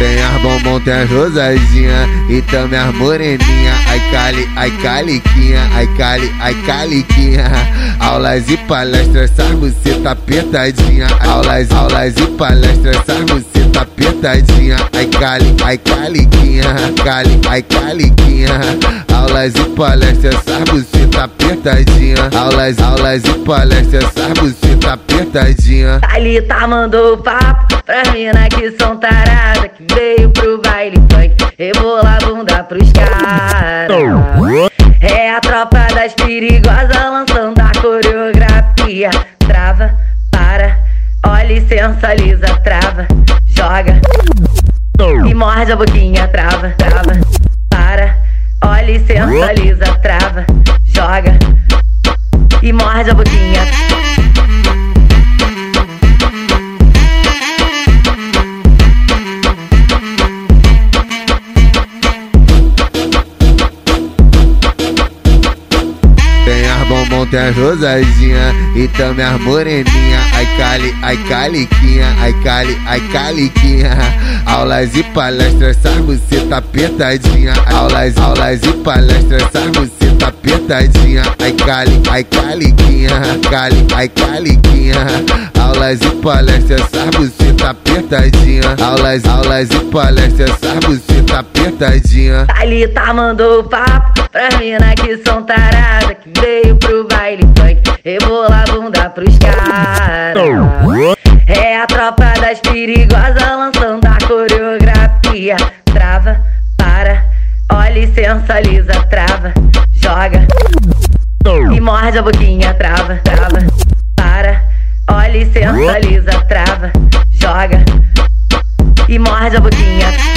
Tem as bombom, tem as rosadinha e também as moreninha. Ai cali, ai caliquinha, ai cali, ai caliquinha. Aulas e palestras, essas buceta apertadinha. Aulas, aulas e palestras, essas buceta apertadinha. Ai cali, ai caliquinha, cali, ai caliquinha. Aulas e palestras, essas buceta apertadinha. Aulas, aulas e palestras, essas buceta apertadinha. Thalita mandou papo pra mina que são tarada Que veio pro baile funk. Rebolar a bunda pros caras. É a tropa das perigosas lançando a coreografia. Trava, para, olha e sensualiza Trava, joga. E morde a boquinha Trava, trava, para, olha e sensualiza Trava, joga. E morde a boquinha Bombom, tem as rosadinha e também as moreninha. Ai cali, ai caliquinha, ai cali, ai caliquinha. Aulas e palestras, essas buceta apertadinha. Aulas, aulas e palestras, essas buceta apertadinha. Ai cali, ai caliquinha, cali, ai caliquinha. Aulas e palestras, essas buceta apertadinha. Aulas, aulas e palestras, essas buceta apertadinha. Thalita mandou papo pra mina que são tarada Que veio pro baile funk Rebolar a bunda pros caras. É a tropa das perigosas lançando a coreografia. Trava, para, olha e sensualiza Trava, joga. E morde a boquinha Trava, trava, para, olha e sensualiza Trava, joga. E morde a boquinha